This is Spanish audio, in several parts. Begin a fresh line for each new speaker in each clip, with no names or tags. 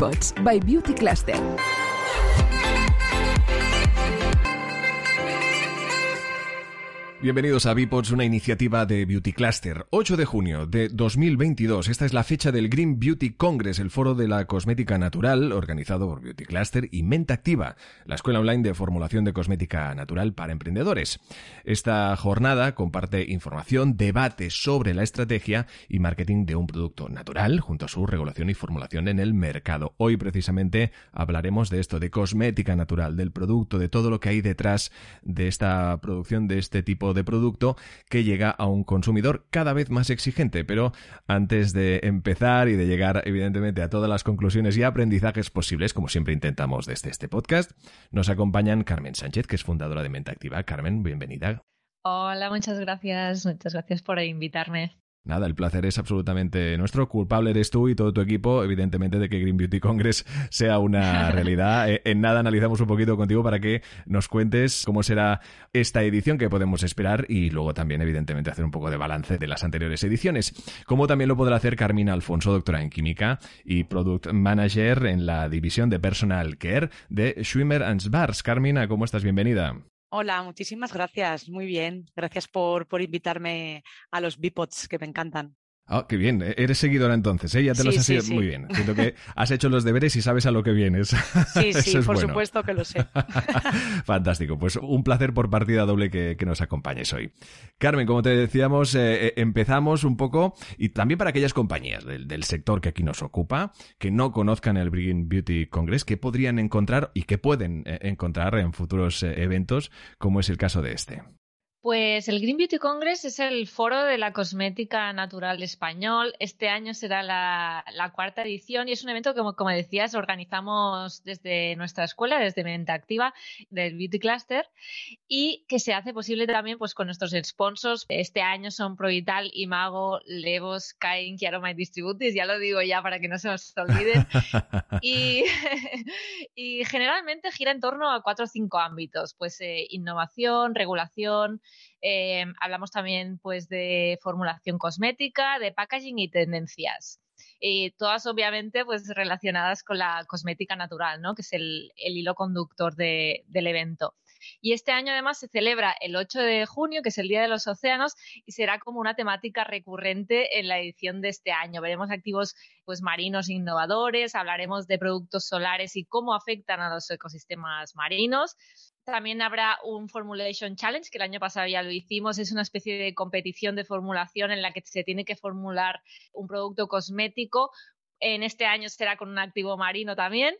Bipods by Beauty Cluster.
Bienvenidos a Bipods, una iniciativa de Beauty Cluster. 8 de junio de 2022. Esta es la fecha del Green Beauty Congress, el foro de la cosmética natural organizado por Beauty Cluster y Menta Activa, la escuela online de formulación de cosmética natural para emprendedores. Esta jornada comparte información, debate sobre la estrategia y marketing de un producto natural junto a su regulación y formulación en el mercado. Hoy precisamente hablaremos de esto, de cosmética natural, del producto, de todo lo que hay detrás de esta producción de este tipo de producto que llega a un consumidor cada vez más exigente. Pero antes de empezar y de llegar evidentemente a todas las conclusiones y aprendizajes posibles, como siempre intentamos desde este podcast, nos acompañan Carmen Sánchez, que es fundadora de Mente Activa. Carmen, bienvenida.
Hola, muchas gracias. Muchas gracias por invitarme.
Nada, el placer es absolutamente nuestro. Culpable eres tú y todo tu equipo, evidentemente, de que Green Beauty Congress sea una realidad. Eh, en nada analizamos un poquito contigo para que nos cuentes cómo será esta edición que podemos esperar y luego también, evidentemente, hacer un poco de balance de las anteriores ediciones. Como también lo podrá hacer Carmina Alfonso, doctora en química y product manager en la división de personal care de Schwimmer Bars. Carmina, ¿cómo estás? Bienvenida.
Hola, muchísimas gracias. Muy bien. Gracias por, por invitarme a los Bipods que me encantan.
Ah, qué bien. E-, eres seguidora entonces, ¿eh? Ya te los has ido muy bien. Siento que has hecho los deberes y sabes a lo que vienes.
Sí, sí, por supuesto que lo sé.
Fantástico. Pues un placer por partida doble que, nos acompañes hoy. Carmen, como te decíamos, eh, eh, empezamos un poco y también para aquellas compañías del, sector que aquí nos ocupa, que no conozcan el Green Beauty Congress, que podrían encontrar y que pueden eh, encontrar en futuros eventos, como es el caso de este.
Pues el Green Beauty Congress es el foro de la cosmética natural español. Este año será la, cuarta edición y es un evento que, como, decías, organizamos desde nuestra escuela, desde Mente Activa, del Beauty Cluster, y que se hace posible también pues, con nuestros sponsors. Este año son Provital, Imago, Levos, Kain, y Aroma Distributis, ya lo digo ya para que no se nos olviden. y, y generalmente gira en torno a cuatro o cinco ámbitos, pues eh, innovación, regulación, eh, hablamos también pues de formulación cosmética, de packaging y tendencias. Y todas obviamente pues relacionadas con la cosmética natural, ¿no? que es el, hilo conductor del evento. Y este año además se celebra el 8 de junio, que es el Día de los Océanos, y será como una temática recurrente en la edición de este año. Veremos activos pues marinos innovadores, hablaremos de productos solares y cómo afectan a los ecosistemas marinos. También habrá un Formulation Challenge, que el año pasado ya lo hicimos. Es una especie de competición de formulación en la que se tiene que formular un producto cosmético. En este año será con un activo marino también.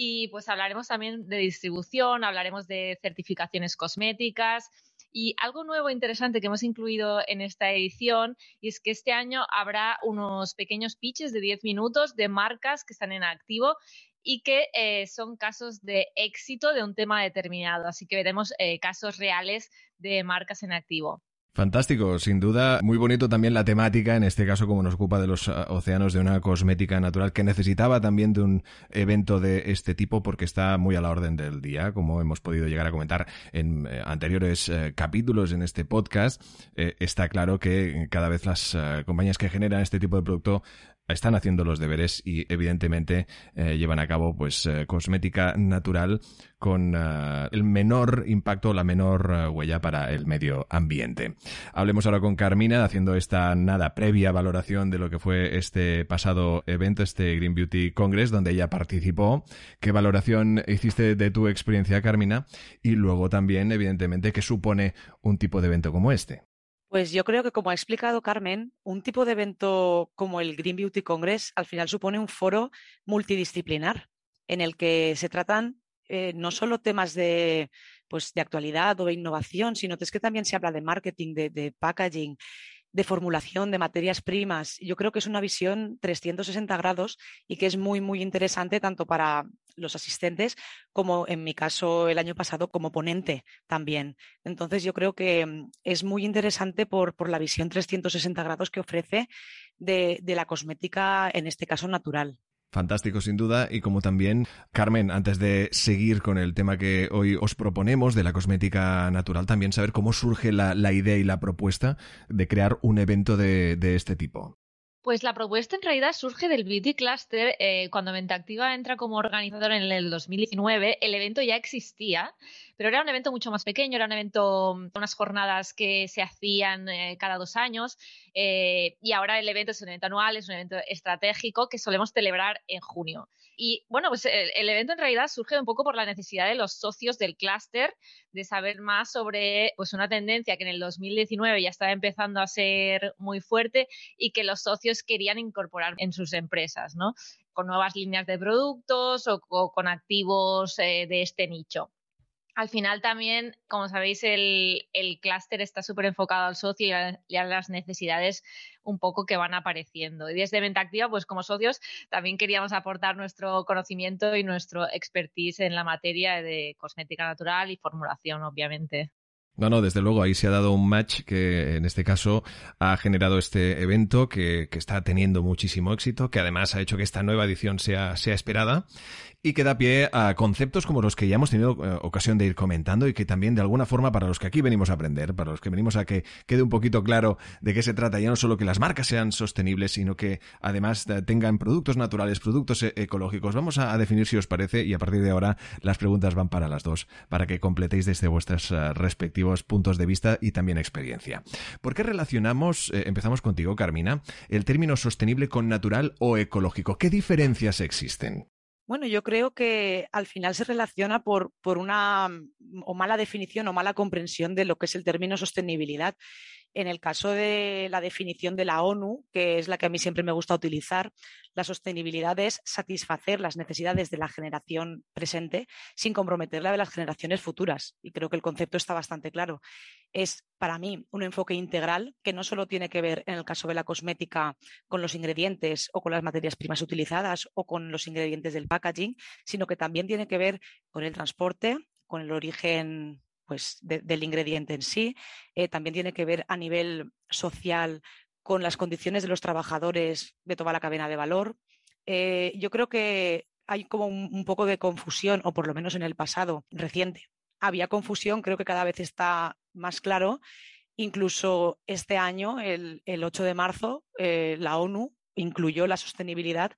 Y pues hablaremos también de distribución, hablaremos de certificaciones cosméticas. Y algo nuevo e interesante que hemos incluido en esta edición es que este año habrá unos pequeños pitches de 10 minutos de marcas que están en activo y que eh, son casos de éxito de un tema determinado. Así que veremos eh, casos reales de marcas en activo.
Fantástico, sin duda. Muy bonito también la temática, en este caso como nos ocupa de los ah, océanos, de una cosmética natural que necesitaba también de un evento de este tipo porque está muy a la orden del día, como hemos podido llegar a comentar en eh, anteriores capítulos en este podcast. está claro que cada vez las compañías que generan este tipo de producto están haciendo los deberes y evidentemente eh, llevan a cabo pues eh, cosmética natural con eh, el menor impacto, la menor huella para el medio ambiente. Hablemos ahora con Carmina haciendo esta nada previa valoración de lo que fue este pasado evento, este Green Beauty Congress, donde ella participó. ¿Qué valoración hiciste de tu experiencia, Carmina? Y luego también, evidentemente, qué supone un tipo de evento como este.
Pues yo creo que, como ha explicado Carmen, un tipo de evento como el Green Beauty Congress al final supone un foro multidisciplinar en el que se tratan eh, no solo temas de, pues, de actualidad o de innovación, sino que es que también se habla de marketing, de, packaging. De formulación de materias primas. Yo creo que es una visión 360 grados y que es muy, muy interesante tanto para los asistentes como en mi caso el año pasado como ponente también. Entonces yo creo que mm, es muy interesante por, por la visión 360 grados que ofrece de, de la cosmética, en este caso natural.
Fantástico, sin duda. Y como también, Carmen, antes de seguir con el tema que hoy os proponemos de la cosmética natural, también saber cómo surge la, idea y la propuesta de crear un evento de este tipo.
Pues la propuesta en realidad surge del Beauty Cluster. Eh, cuando Activa entra como organizador en el 2019, el evento ya existía, pero era un evento mucho más pequeño, era un evento, unas jornadas que se hacían eh, cada dos años eh, y ahora el evento es un evento anual, es un evento estratégico que solemos celebrar en junio. Y bueno, pues el, evento en realidad surge un poco por la necesidad de los socios del clúster de saber más sobre pues una tendencia que en el 2019 ya estaba empezando a ser muy fuerte y que los socios querían incorporar en sus empresas, ¿no? Con nuevas líneas de productos o, con activos eh, de este nicho. Al final también, como sabéis, el, clúster está súper enfocado al socio y a, las necesidades un poco que van apareciendo. Y desde Venta Activa, pues como socios, también queríamos aportar nuestro conocimiento y nuestro expertise en la materia de cosmética natural y formulación, obviamente.
No, no, desde luego ahí se ha dado un match que en este caso ha generado este evento que, está teniendo muchísimo éxito, que además ha hecho que esta nueva edición sea, sea esperada y que da pie a conceptos como los que ya hemos tenido eh, ocasión de ir comentando y que también de alguna forma para los que aquí venimos a aprender, para los que venimos a que quede un poquito claro de qué se trata, ya no solo que las marcas sean sostenibles, sino que además eh, tengan productos naturales, productos eh, ecológicos. Vamos a, definir si os parece y a partir de ahora las preguntas van para las dos, para que completéis desde vuestros puntos de vista y también experiencia. ¿Por qué relacionamos, empezamos contigo Carmina, el término sostenible con natural o ecológico? ¿Qué diferencias existen?
Bueno, yo creo que al final se relaciona por, por una mm, o mala definición o mala comprensión de lo que es el término sostenibilidad. En el caso de la definición de la ONU, que es la que a mí siempre me gusta utilizar, la sostenibilidad es satisfacer las necesidades de la generación presente sin comprometer la de las generaciones futuras. Y creo que el concepto está bastante claro. Es para mí un enfoque integral que no solo tiene que ver, en el caso de la cosmética, con los ingredientes o con las materias primas utilizadas o con los ingredientes del packaging, sino que también tiene que ver con el transporte, con el origen pues, del ingrediente en sí. Eh, también tiene que ver a nivel social con las condiciones de los trabajadores de toda la cadena de valor. Eh, yo creo que hay como un, poco de confusión, o por lo menos en el pasado reciente. Había confusión, creo que cada vez está más claro. Incluso este año, el, 8 de marzo, eh, la ONU incluyó la sostenibilidad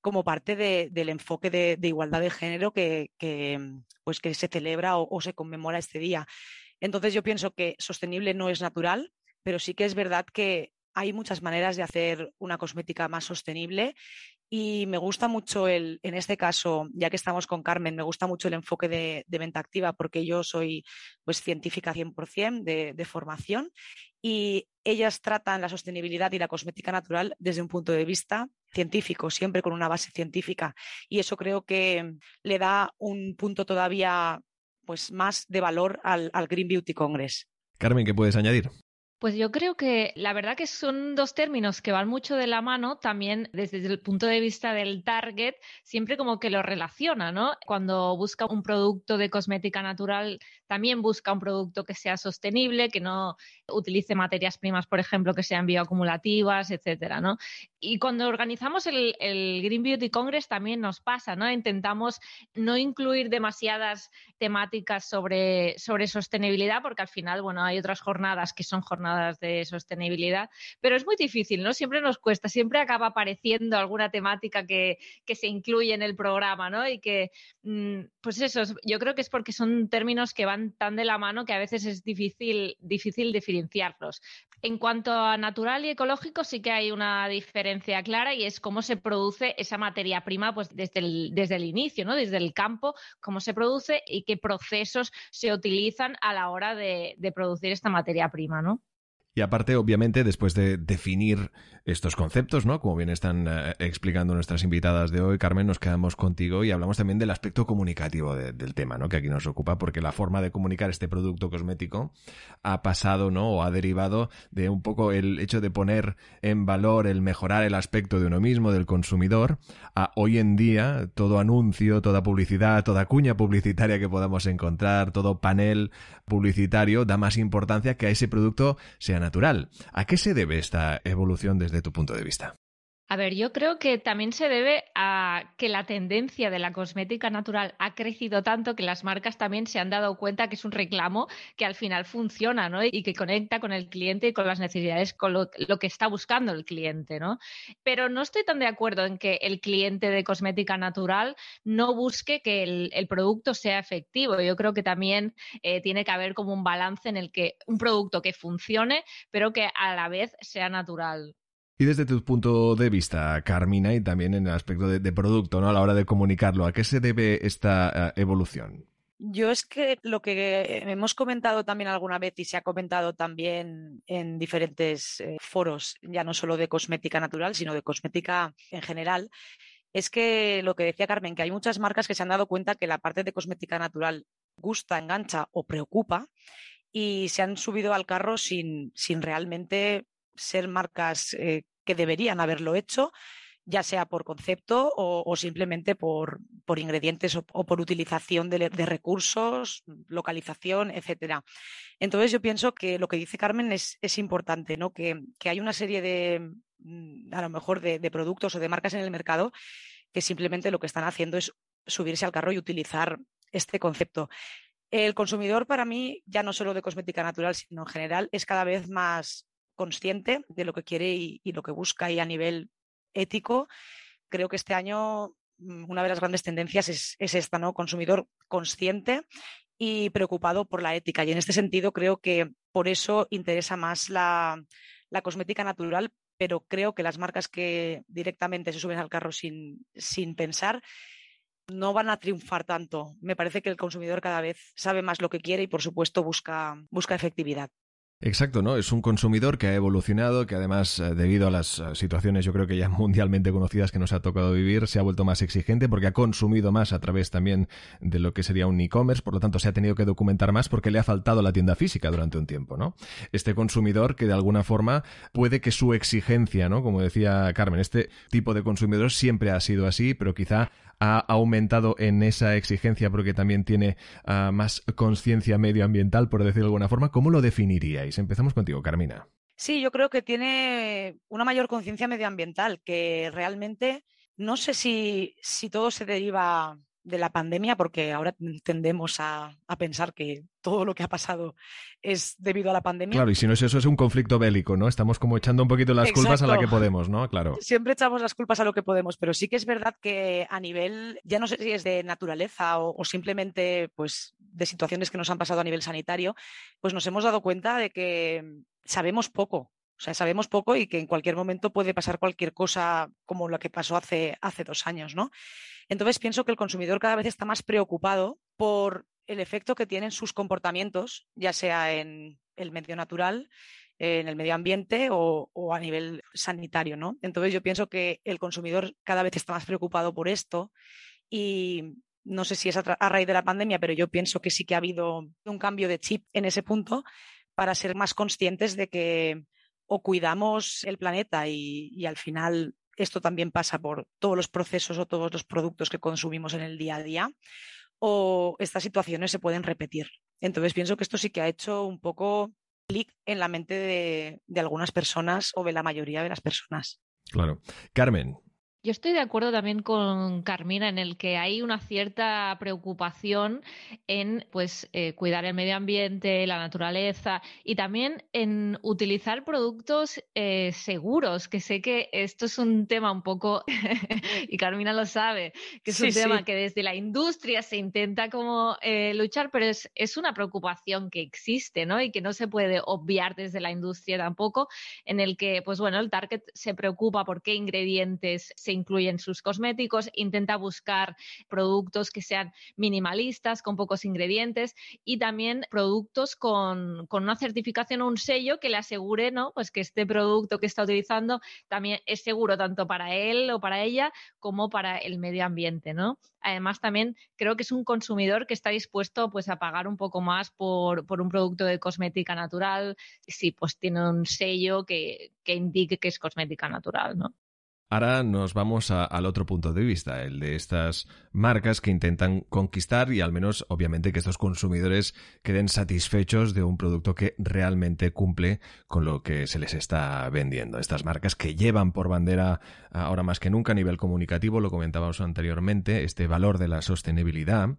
como parte del enfoque de, igualdad de género que, pues que se celebra o, se conmemora este día. Entonces yo pienso que sostenible no es natural, pero sí que es verdad que hay muchas maneras de hacer una cosmética más sostenible y me gusta mucho el, en este caso, ya que estamos con Carmen, me gusta mucho el enfoque de, venta activa porque yo soy pues científica 100% de, de formación y ellas tratan la sostenibilidad y la cosmética natural desde un punto de vista científico, siempre con una base científica. Y eso creo que le da un punto todavía pues, más de valor al, al Green Beauty Congress.
Carmen, ¿qué puedes añadir?
Pues yo creo que la verdad que son dos términos que van mucho de la mano, también desde el punto de vista del target, siempre como que lo relaciona, ¿no? Cuando busca un producto de cosmética natural, también busca un producto que sea sostenible, que no utilice materias primas, por ejemplo, que sean bioacumulativas, etcétera, ¿no? Y cuando organizamos el, Green Beauty Congress también nos pasa, ¿no? Intentamos no incluir demasiadas temáticas sobre, sobre sostenibilidad, porque al final, bueno, hay otras jornadas que son jornadas de sostenibilidad, pero es muy difícil, ¿no? Siempre nos cuesta, siempre acaba apareciendo alguna temática que, se incluye en el programa, ¿no? Y que, mm, pues eso, yo creo que es porque son términos que van tan de la mano que a veces es difícil, difícil diferenciarlos. En cuanto a natural y ecológico, sí que hay una diferencia clara y es cómo se produce esa materia prima pues desde el, desde el inicio, ¿no? Desde el campo, cómo se produce y qué procesos se utilizan a la hora de, de producir esta materia prima, ¿no?
Y aparte, obviamente, después de definir estos conceptos, ¿no? Como bien están eh, explicando nuestras invitadas de hoy, Carmen, nos quedamos contigo y hablamos también del aspecto comunicativo del tema, ¿no? Que aquí nos ocupa, porque la forma de comunicar este producto cosmético ha pasado, ¿no? O ha derivado de un poco el hecho de poner en valor el mejorar el aspecto de uno mismo, del consumidor, a hoy en día todo anuncio, toda publicidad, toda cuña publicitaria que podamos encontrar, todo panel publicitario da más importancia que a ese producto sea. ¿A qué se debe esta evolución desde tu punto de vista?
A ver, yo creo que también se debe a que la tendencia de la cosmética natural ha crecido tanto que las marcas también se han dado cuenta que es un reclamo que al final funciona, ¿no? Y que conecta con el cliente y con las necesidades, con lo, que está buscando el cliente, ¿no? Pero no estoy tan de acuerdo en que el cliente de cosmética natural no busque que el, producto sea efectivo. Yo creo que también eh, tiene que haber como un balance en el que un producto que funcione, pero que a la vez sea natural.
Y desde tu punto de vista, Carmina, y también en el aspecto de, producto, ¿no? A la hora de comunicarlo, ¿a qué se debe esta eh, evolución?
Yo es que lo que hemos comentado también alguna vez y se ha comentado también en diferentes eh, foros, ya no solo de cosmética natural, sino de cosmética en general, es que lo que decía Carmen, que hay muchas marcas que se han dado cuenta que la parte de cosmética natural gusta, engancha o preocupa y se han subido al carro sin, sin realmente ser marcas eh, que deberían haberlo hecho, ya sea por concepto o, simplemente por, por ingredientes o, por utilización de, recursos, localización, etcétera. Entonces yo pienso que lo que dice Carmen es, es importante, ¿no? Que, que, hay una serie de, mm, a lo mejor, de, de productos o de marcas en el mercado que simplemente lo que están haciendo es subirse al carro y utilizar este concepto. El consumidor, para mí, ya no solo de cosmética natural, sino en general, es cada vez más, consciente de lo que quiere y, lo que busca y a nivel ético, creo que este año mm, una de las grandes tendencias es, esta, ¿no? Consumidor consciente y preocupado por la ética. Y en este sentido creo que por eso interesa más la, cosmética natural, pero creo que las marcas que directamente se suben al carro sin, sin pensar no van a triunfar tanto. Me parece que el consumidor cada vez sabe más lo que quiere y, por supuesto, busca, busca efectividad.
Exacto, ¿no? Es un consumidor que ha evolucionado, que además, eh, debido a las eh, situaciones yo creo que ya mundialmente conocidas que nos ha tocado vivir, se ha vuelto más exigente porque ha consumido más a través también de lo que sería un e-commerce, por lo tanto se ha tenido que documentar más porque le ha faltado la tienda física durante un tiempo, ¿no? Este consumidor que de alguna forma puede que su exigencia, ¿no? Como decía Carmen, este tipo de consumidor siempre ha sido así, pero quizá ha aumentado en esa exigencia porque también tiene ah, más conciencia medioambiental, por decirlo de alguna forma. ¿Cómo lo definiríais? Empezamos contigo, Carmina.
Sí, yo creo que tiene una mayor conciencia medioambiental, que realmente no sé si, si todo se deriva de la pandemia, porque ahora tendemos a, pensar que todo lo que ha pasado es debido a la pandemia.
Claro, y si no es eso, es un conflicto bélico, ¿no? Estamos como echando un poquito las culpas a la que podemos, ¿no? Claro.
Siempre echamos las culpas a lo que podemos, pero sí que es verdad que a nivel, ya no sé si es de naturaleza o, simplemente pues de situaciones que nos han pasado a nivel sanitario, pues nos hemos dado cuenta de que sabemos poco o sea, sabemos poco y que en cualquier momento puede pasar cualquier cosa como lo que pasó hace, hace dos años, ¿no? Entonces pienso que el consumidor cada vez está más preocupado por el efecto que tienen sus comportamientos, ya sea en el medio natural, en el medio ambiente o, a nivel sanitario, ¿no? Entonces yo pienso que el consumidor cada vez está más preocupado por esto y no sé si es a, raíz de la pandemia, pero yo pienso que sí que ha habido un cambio de chip en ese punto para ser más conscientes de que o cuidamos el planeta y, al final esto también pasa por todos los procesos o todos los productos que consumimos en el día a día, o estas situaciones se pueden repetir. Entonces pienso que esto sí que ha hecho un poco clic en la mente de, de algunas personas o de la mayoría de las personas.
Claro. Carmen,
yo estoy de acuerdo también con Carmina en el que hay una cierta preocupación en pues eh, cuidar el medio ambiente, la naturaleza y también en utilizar productos eh, seguros, que sé que esto es un tema un poco, y Carmina lo sabe, que es un tema que desde la industria se intenta como eh, luchar, pero es, es una preocupación que existe, ¿no? Y que no se puede obviar desde la industria tampoco, en el que, pues bueno, el target se preocupa por qué ingredientes se se incluye en sus cosméticos, intenta buscar productos que sean minimalistas, con pocos ingredientes y también productos con, una certificación o un sello que le asegure ¿no? pues que este producto que está utilizando también es seguro tanto para él o para ella como para el medio ambiente. ¿no? Además, también creo que es un consumidor que está dispuesto pues, a pagar un poco más por, por un producto de cosmética natural, si pues tiene un sello que, que indique que es cosmética natural, ¿no?
Ahora nos vamos al otro punto de vista, el de estas marcas que intentan conquistar y al menos obviamente que estos consumidores queden satisfechos de un producto que realmente cumple con lo que se les está vendiendo. Estas marcas que llevan por bandera ahora más que nunca a nivel comunicativo, lo comentábamos anteriormente, este valor de la sostenibilidad,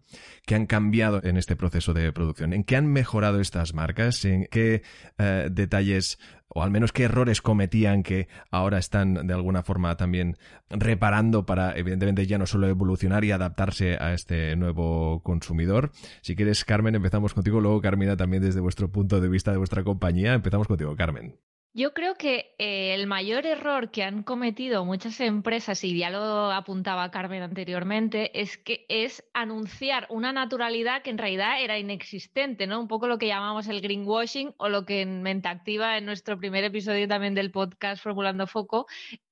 que han cambiado en este proceso de producción. ¿En qué han mejorado estas marcas? ¿En qué eh, detalles o al menos qué errores cometían que ahora están de alguna forma también reparando para, evidentemente, ya no solo evolucionar y adaptarse a este nuevo consumidor. Si quieres, Carmen, empezamos contigo, luego Carmina también desde vuestro punto de vista de vuestra compañía. Empezamos contigo, Carmen.
Yo creo que eh, el mayor error que han cometido muchas empresas, y ya lo apuntaba Carmen anteriormente, es que es anunciar una naturalidad que en realidad era inexistente, ¿no? Un poco lo que llamamos el greenwashing o lo que en Mentactiva, en nuestro primer episodio también del podcast Formulando Foco,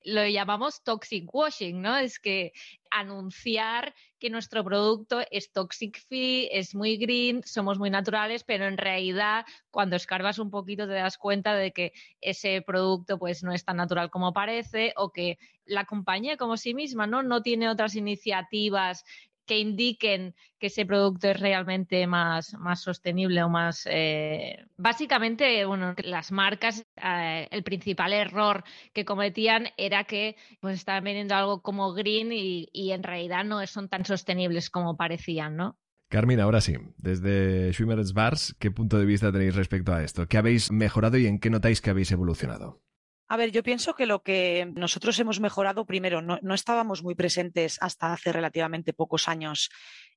lo llamamos toxic washing, ¿no? Es que anunciar que nuestro producto es toxic free, es muy green, somos muy naturales, pero en realidad cuando escarbas un poquito te das cuenta de que ese producto pues no es tan natural como parece o que la compañía como sí misma no, no tiene otras iniciativas que indiquen que ese producto es realmente más, más sostenible o más... Eh, básicamente, bueno, las marcas, eh, el principal error que cometían era que pues, estaban vendiendo algo como green y, y en realidad no son tan sostenibles como parecían, ¿no?
Carmina, ahora sí, desde Schwimmer's Bars, ¿qué punto de vista tenéis respecto a esto? ¿Qué habéis mejorado y en qué notáis que habéis evolucionado?
A ver, yo pienso que lo que nosotros hemos mejorado, primero, no, estábamos muy presentes hasta hace relativamente pocos años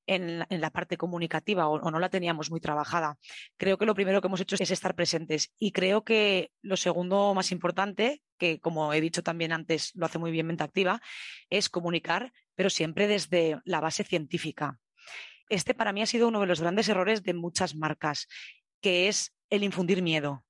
en, la parte comunicativa o, no la teníamos muy trabajada. Creo que lo primero que hemos hecho es estar presentes y creo que lo segundo más importante, que como he dicho también antes, lo hace muy bien Mente Activa, es comunicar, pero siempre desde la base científica. Este para mí ha sido uno de los grandes errores de muchas marcas, que es el infundir miedo.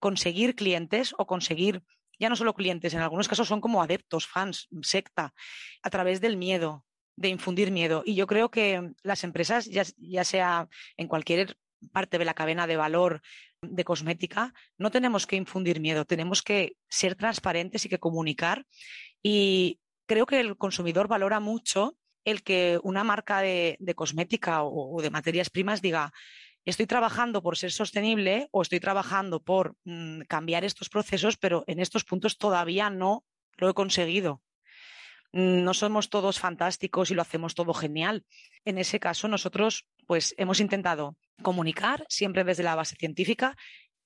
Conseguir clientes o conseguir ya no solo clientes, en algunos casos son como adeptos, fans, secta, a través del miedo, de infundir miedo. Y yo creo que las empresas, ya, sea en cualquier parte de la cadena de valor de cosmética, no tenemos que infundir miedo, tenemos que ser transparentes y que comunicar. Y creo que el consumidor valora mucho el que una marca de, cosmética o, de materias primas diga, estoy trabajando por ser sostenible o estoy trabajando por mm, cambiar estos procesos, pero en estos puntos todavía no lo he conseguido. Mm, no somos todos fantásticos y lo hacemos todo genial. En ese caso, nosotros pues hemos intentado comunicar siempre desde la base científica,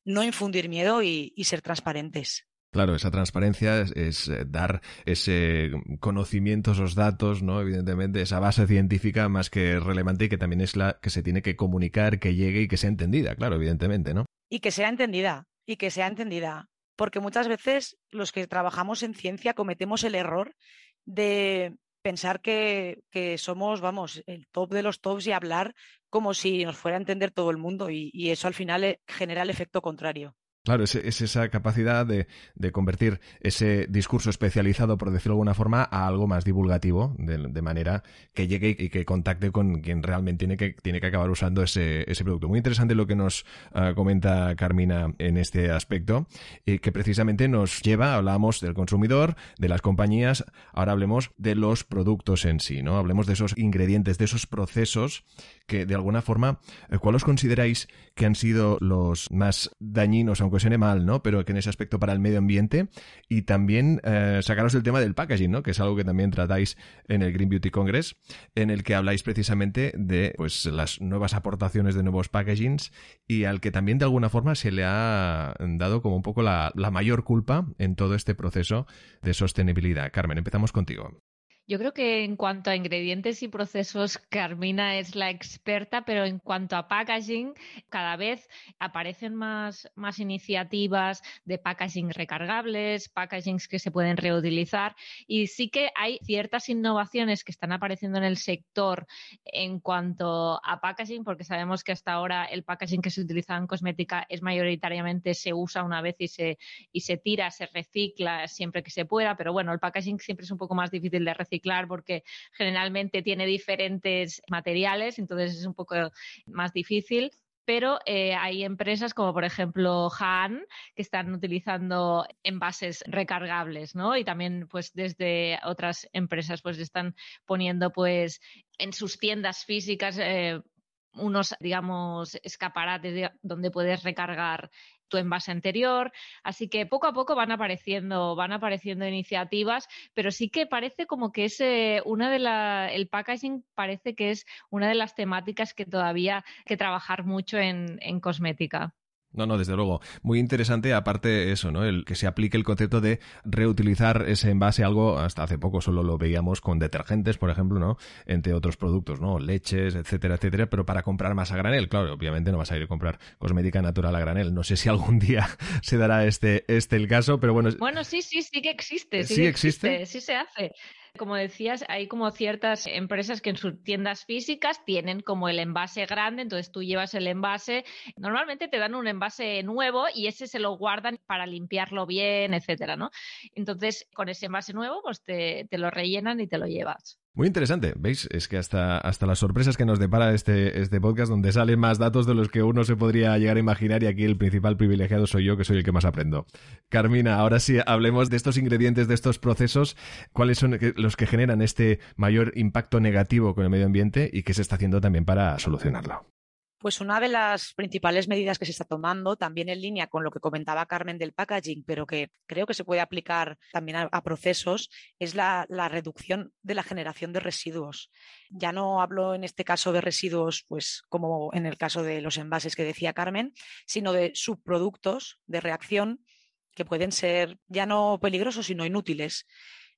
no infundir miedo y ser transparentes.
Claro, esa transparencia es, eh, dar ese conocimiento, esos datos, ¿no? Evidentemente, esa base científica más que relevante y que también es la que se tiene que comunicar, que llegue y que sea entendida, claro, evidentemente, ¿no?
Y que sea entendida, y que sea entendida. Porque muchas veces los que trabajamos en ciencia cometemos el error de pensar que, que somos, vamos, el top de los tops y hablar como si nos fuera a entender todo el mundo y, y eso al final eh, genera el efecto contrario.
Claro, es, esa capacidad de, convertir ese discurso especializado, por decirlo de alguna forma, a algo más divulgativo, de, manera que llegue y que contacte con quien realmente tiene que, tiene que acabar usando ese, producto. Muy interesante lo que nos ah, comenta Carmina en este aspecto, y que precisamente nos lleva, hablamos del consumidor, de las compañías, ahora hablemos de los productos en sí, ¿no? Hablemos de esos ingredientes, de esos procesos que de alguna forma, eh, ¿cuáles consideráis que han sido los más dañinos, suene mal, ¿no? Pero que en ese aspecto para el medio ambiente y también eh, sacaros el tema del packaging, ¿no? Que es algo que también tratáis en el Green Beauty Congress, en el que habláis precisamente de pues las nuevas aportaciones de nuevos packagings y al que también de alguna forma se le ha dado como un poco la mayor culpa en todo este proceso de sostenibilidad. Carmen, empezamos contigo.
Yo creo que en cuanto a ingredientes y procesos, Carmina es la experta, pero en cuanto a packaging, cada vez aparecen más, más iniciativas de packaging recargables, packagings que se pueden reutilizar. Y sí que hay ciertas innovaciones que están apareciendo en el sector en cuanto a packaging, porque sabemos que hasta ahora el packaging que se utiliza en cosmética es mayoritariamente se usa una vez y se, y se tira, se recicla siempre que se pueda, pero bueno, el packaging siempre es un poco más difícil de reciclar porque generalmente tiene diferentes materiales, entonces es un poco más difícil pero eh, hay empresas como por ejemplo Han que están utilizando envases recargables, ¿no? Y también pues desde otras empresas pues están poniendo pues en sus tiendas físicas eh, unos, digamos, escaparates donde puedes recargar tu envase anterior. Así que poco a poco van apareciendo, van apareciendo iniciativas, pero sí que parece como que es una de la, el packaging parece que es una de las temáticas que todavía hay que trabajar mucho en, en cosmética.
No, no, desde luego. Muy interesante, aparte eso, ¿no? El que se aplique el concepto de reutilizar ese envase, algo hasta hace poco solo lo veíamos con detergentes, por ejemplo, ¿no? Entre otros productos, ¿no? Leches, etcétera, etcétera, pero para comprar más a granel. Claro, obviamente no vas a ir a comprar cosmética natural a granel. No sé si algún día se dará este, este el caso, pero bueno.
Bueno, sí, sí, sí que existe. Sí, existe? Sí se hace. Como decías, hay como ciertas empresas que en sus tiendas físicas tienen como el envase grande, entonces tú llevas el envase, normalmente te dan un envase nuevo y ese se lo guardan para limpiarlo bien, etcétera, ¿no? Entonces, con ese envase nuevo, pues te, te lo rellenan y te lo llevas.
Muy interesante, ¿veis? Es que hasta, hasta las sorpresas que nos depara este, este podcast, donde salen más datos de los que uno se podría llegar a imaginar, y aquí el principal privilegiado soy yo, que soy el que más aprendo. Carmina, ahora sí hablemos de estos ingredientes, de estos procesos, cuáles son los que generan este mayor impacto negativo con el medio ambiente y qué se está haciendo también para solucionarlo.
Pues una de las principales medidas que se está tomando, también en línea con lo que comentaba Carmen del packaging, pero que creo que se puede aplicar también a, procesos, es la, reducción de la generación de residuos. Ya no hablo en este caso de residuos, pues como en el caso de los envases que decía Carmen, sino de subproductos de reacción que pueden ser ya no peligrosos, sino inútiles.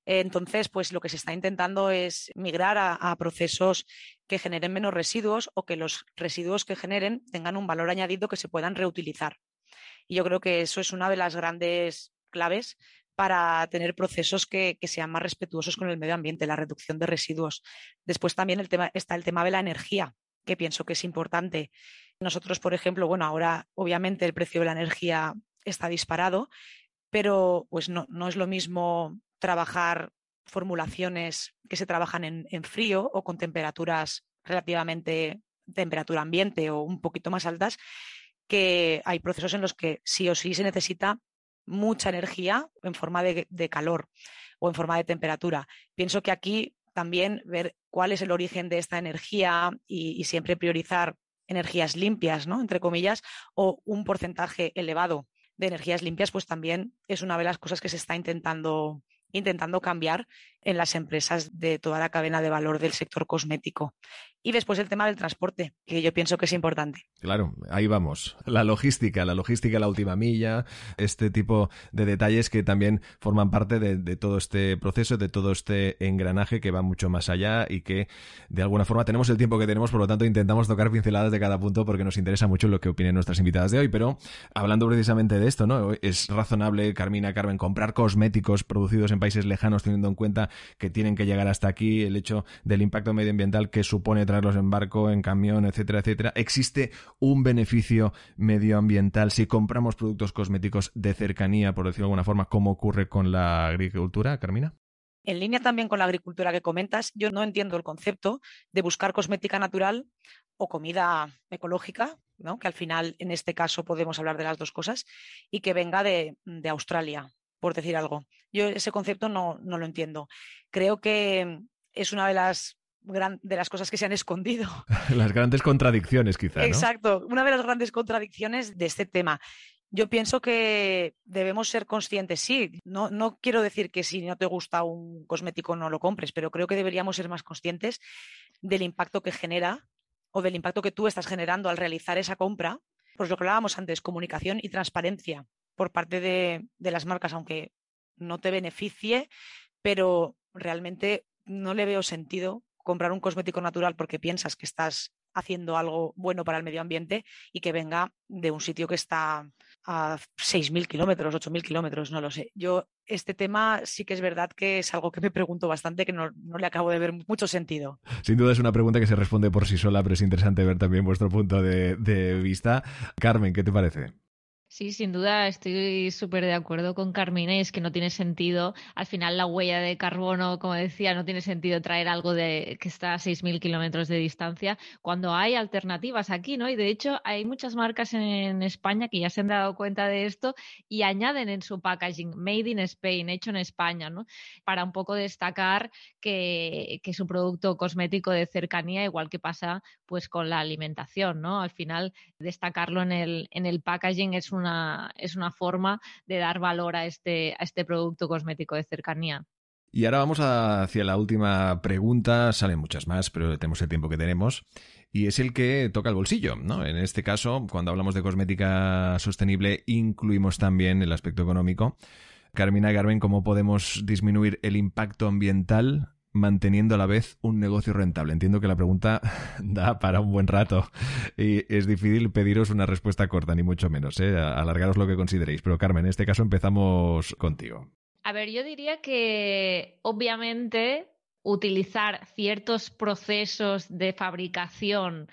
Entonces, pues lo que se está intentando es migrar a, procesos que generen menos residuos o que los residuos que generen tengan un valor añadido que se puedan reutilizar. Y yo creo que eso es una de las grandes claves para tener procesos que, sean más respetuosos con el medio ambiente, la reducción de residuos. Después también el tema, está el tema de la energía, que pienso que es importante. Nosotros, por ejemplo, bueno, ahora obviamente el precio de la energía está disparado, pero pues no, no es lo mismo trabajar formulaciones que se trabajan en, frío o con temperaturas relativamente temperatura ambiente o un poquito más altas, que hay procesos en los que sí o sí se necesita mucha energía en forma de, calor o en forma de temperatura. Pienso que aquí también ver cuál es el origen de esta energía y, y siempre priorizar energías limpias, ¿no? Entre comillas, o un porcentaje elevado de energías limpias, pues también es una de las cosas que se está intentando intentando cambiar en las empresas de toda la cadena de valor del sector cosmético. Y después el tema del transporte, que yo pienso que es importante.
Claro, ahí vamos. La logística, la logística, la última milla, este tipo de detalles que también forman parte de, todo este proceso, de todo este engranaje que va mucho más allá y que de alguna forma tenemos el tiempo que tenemos, por lo tanto intentamos tocar pinceladas de cada punto porque nos interesa mucho lo que opinen nuestras invitadas de hoy. Pero hablando precisamente de esto, ¿no? Es razonable, Carmina, Carmen, comprar cosméticos producidos en países lejanos teniendo en cuenta que tienen que llegar hasta aquí, el hecho del impacto medioambiental que supone traerlos en barco, en camión, etcétera, etcétera. ¿Existe un beneficio medioambiental si compramos productos cosméticos de cercanía, por decirlo de alguna forma, como ocurre con la agricultura, Carmina?
En línea también con la agricultura que comentas, yo no entiendo el concepto de buscar cosmética natural o comida ecológica, ¿no? que al final en este caso podemos hablar de las dos cosas, y que venga de, de Australia por decir algo. Yo ese concepto no, no lo entiendo. Creo que es una de las de las cosas que se han escondido.
Las grandes contradicciones, quizás.
Exacto, una de las grandes contradicciones de este tema. Yo pienso que debemos ser conscientes, sí, no, no quiero decir que si no te gusta un cosmético no lo compres, pero creo que deberíamos ser más conscientes del impacto que genera o del impacto que tú estás generando al realizar esa compra. Pues lo que hablábamos antes, comunicación y transparencia por parte de, las marcas, aunque no te beneficie, pero realmente no le veo sentido comprar un cosmético natural porque piensas que estás haciendo algo bueno para el medio ambiente y que venga de un sitio que está a 6.000 kilómetros, 8.000 kilómetros, no lo sé. Yo este tema sí que es verdad que es algo que me pregunto bastante, que no, le acabo de ver mucho sentido.
Sin duda es una pregunta que se responde por sí sola, pero es interesante ver también vuestro punto de, de vista. Carmen, ¿qué te parece?
Sí, sin duda estoy súper de acuerdo con Carmina y es que no tiene sentido, al final la huella de carbono, como decía, no tiene sentido traer algo de que está a 6.000 kilómetros de distancia cuando hay alternativas aquí, ¿no? Y de hecho hay muchas marcas en España que ya se han dado cuenta de esto y añaden en su packaging Made in Spain, hecho en España, ¿no? Para un poco destacar que, que su producto cosmético de cercanía, igual que pasa pues con la alimentación, ¿no? Al final destacarlo en el, en el packaging es un es una forma de dar valor a este, a este producto cosmético de cercanía.
Y ahora vamos hacia la última pregunta. Salen muchas más, pero tenemos el tiempo que tenemos. Y es el que toca el bolsillo, ¿no? En este caso, cuando hablamos de cosmética sostenible, incluimos también el aspecto económico. Carmina Garben, ¿cómo podemos disminuir el impacto ambiental manteniendo a la vez un negocio rentable? Entiendo que la pregunta da para un buen rato y es difícil pediros una respuesta corta, ni mucho menos, ¿eh? alargaros lo que consideréis. Pero Carmen, en este caso empezamos contigo.
A ver, yo diría que obviamente utilizar ciertos procesos de fabricación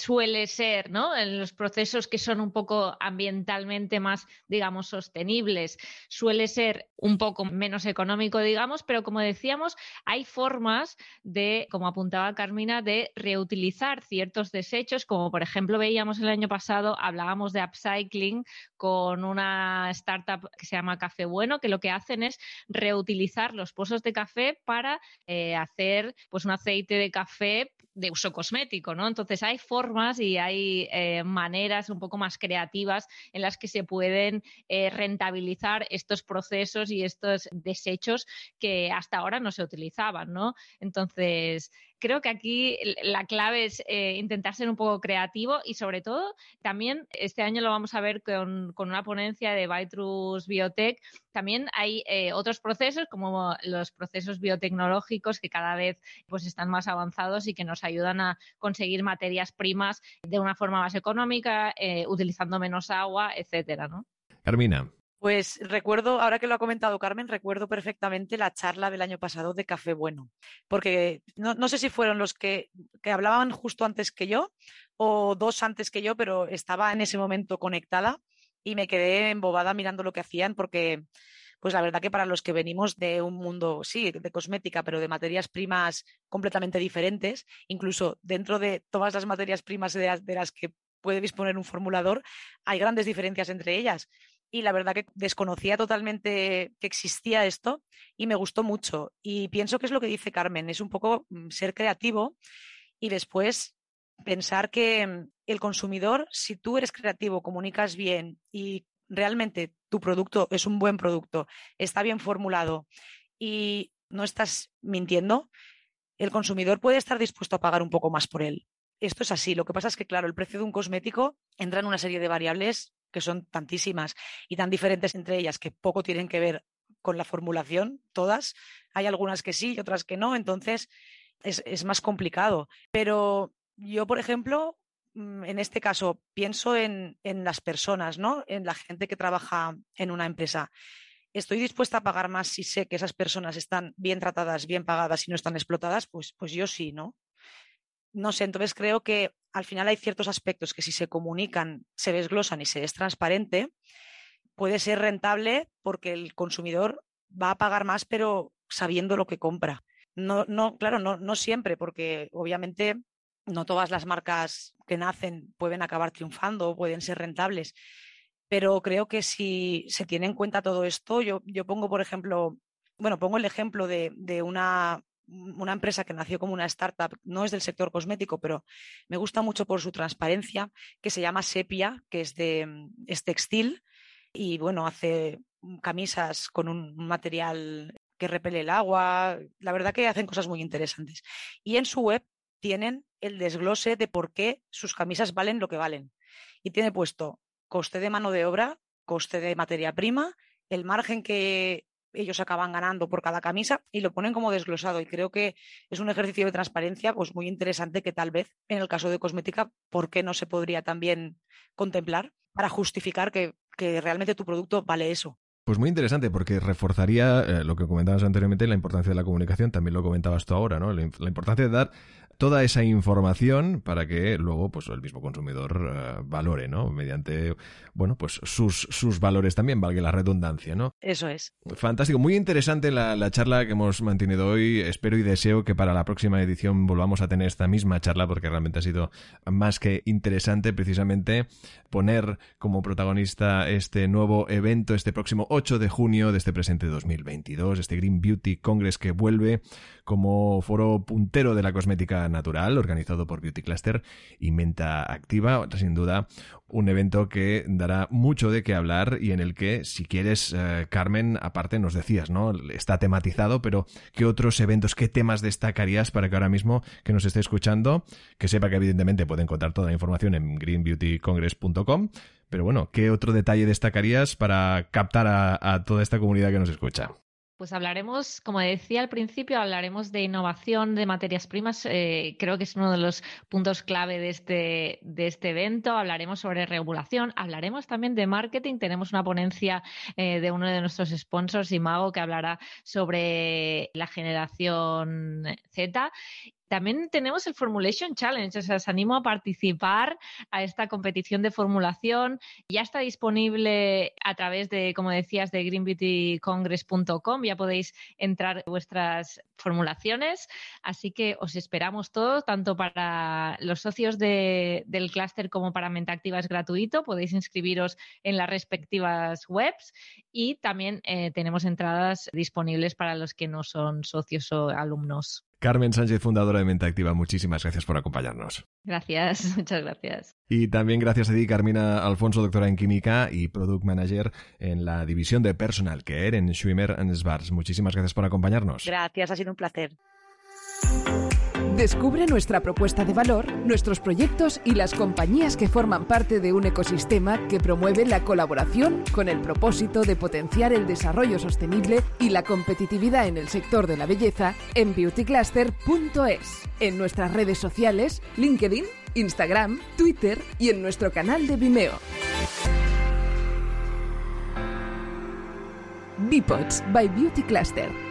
suele ser, ¿no? En los procesos que son un poco ambientalmente más, digamos, sostenibles, suele ser un poco menos económico, digamos, pero como decíamos, hay formas de, como apuntaba Carmina, de reutilizar ciertos desechos, como por ejemplo veíamos el año pasado, hablábamos de upcycling con una startup que se llama Café Bueno, que lo que hacen es reutilizar los pozos de café para eh, hacer pues un aceite de café de uso cosmético, ¿no? Entonces hay formas y hay eh, maneras un poco más creativas en las que se pueden eh, rentabilizar estos procesos y estos desechos que hasta ahora no se utilizaban, ¿no? Entonces, creo que aquí la clave es eh, intentar ser un poco creativo y sobre todo también este año lo vamos a ver con, una ponencia de Vitrus Biotech. También hay eh, otros procesos como los procesos biotecnológicos que cada vez pues están más avanzados y que nos ayudan a conseguir materias primas de una forma más económica, eh, utilizando menos agua, etcétera, ¿no?
Carmina.
Pues recuerdo, ahora que lo ha comentado Carmen, recuerdo perfectamente la charla del año pasado de Café Bueno, porque no, sé si fueron los que, que, hablaban justo antes que yo o dos antes que yo, pero estaba en ese momento conectada y me quedé embobada mirando lo que hacían porque, pues la verdad que para los que venimos de un mundo, sí, de cosmética, pero de materias primas completamente diferentes, incluso dentro de todas las materias primas de las que puede disponer un formulador, hay grandes diferencias entre ellas y la verdad que desconocía totalmente que existía esto y me gustó mucho. Y pienso que es lo que dice Carmen, es un poco mm, ser creativo y después pensar que mm, el consumidor, si tú eres creativo, comunicas bien y realmente tu producto es un buen producto, está bien formulado y no estás mintiendo, el consumidor puede estar dispuesto a pagar un poco más por él. Esto es así. Lo que pasa es que, claro, el precio de un cosmético entra en una serie de variables que son tantísimas y tan diferentes entre ellas que poco tienen que ver con la formulación, todas. Hay algunas que sí y otras que no, entonces es, más complicado. Pero yo, por ejemplo, mm, en este caso, pienso en, en, las personas, ¿no? En la gente que trabaja en una empresa. ¿Estoy dispuesta a pagar más si sé que esas personas están bien tratadas, bien pagadas y no están explotadas? Pues, pues yo sí, ¿no? no sé, entonces creo que al final hay ciertos aspectos que si se comunican, se desglosan y se es transparente, puede ser rentable porque el consumidor va a pagar más, pero sabiendo lo que compra. No, no, claro, no, no siempre, porque obviamente no todas las marcas que nacen pueden acabar triunfando o pueden ser rentables. Pero creo que si se tiene en cuenta todo esto, yo, yo pongo, por ejemplo, bueno, pongo el ejemplo de, de una una empresa que nació como una startup, no es del sector cosmético, pero me gusta mucho por su transparencia, que se llama Sepia, que es de es textil y bueno, hace camisas con un material que repele el agua. La verdad que hacen cosas muy interesantes. Y en su web tienen el desglose de por qué sus camisas valen lo que valen. Y tiene puesto coste de mano de obra, coste de materia prima, el margen que ellos acaban ganando por cada camisa y lo ponen como desglosado. Y creo que es un ejercicio de transparencia pues muy interesante que tal vez en el caso de cosmética, ¿por qué no se podría también contemplar para justificar que, que realmente tu producto vale eso?
Pues muy interesante porque reforzaría eh, lo que comentabas anteriormente, la importancia de la comunicación, también lo comentabas tú ahora, ¿no? La, la importancia de dar toda esa información para que luego pues el mismo consumidor eh, valore, ¿no? Mediante, bueno, pues sus, sus valores también, valga la redundancia, ¿no?
Eso es.
Fantástico, muy interesante la, la, charla que hemos mantenido hoy. Espero y deseo que para la próxima edición volvamos a tener esta misma charla porque realmente ha sido más que interesante precisamente poner como protagonista este nuevo evento este próximo 8 de junio de este presente 2022, este Green Beauty Congress que vuelve como foro puntero de la cosmética natural, organizado por Beauty Cluster y Menta Activa. Sin duda, un evento que dará mucho de qué hablar y en el que, si quieres, eh, Carmen, aparte nos decías, ¿no? Está tematizado, pero ¿qué otros eventos, qué temas destacarías para que ahora mismo que nos esté escuchando, que sepa que evidentemente puede encontrar toda la información en greenbeautycongress.com? Pero bueno, ¿qué otro detalle destacarías para captar a, a toda esta comunidad que nos escucha?
Pues hablaremos, como decía al principio, hablaremos de innovación de materias primas. Eh, creo que es uno de los puntos clave de este, de este evento. Hablaremos sobre regulación, hablaremos también de marketing. Tenemos una ponencia eh, de uno de nuestros sponsors, Imago, que hablará sobre la generación Z. También tenemos el Formulation Challenge, o sea, os animo a participar a esta competición de formulación. Ya está disponible a través de, como decías, de greenbeautycongress.com. Ya podéis entrar vuestras formulaciones. Así que os esperamos todos, tanto para los socios de, del clúster como para Mente Activa es gratuito. Podéis inscribiros en las respectivas webs y también eh, tenemos entradas disponibles para los que no son socios o alumnos.
Carmen Sánchez, fundadora de Mente Activa, muchísimas gracias por acompañarnos.
Gracias, muchas gracias.
Y también gracias a ti, Carmina Alfonso, doctora en Química y Product Manager en la división de Personal Care en Schwimmer Svars. Muchísimas gracias por acompañarnos.
Gracias, ha sido un placer.
Descubre nuestra propuesta de valor, nuestros proyectos y las compañías que forman parte de un ecosistema que promueve la colaboración con el propósito de potenciar el desarrollo sostenible y la competitividad en el sector de la belleza en beautycluster.es, en nuestras redes sociales, LinkedIn, Instagram, Twitter y en nuestro canal de Vimeo. Bipods by Beauty Cluster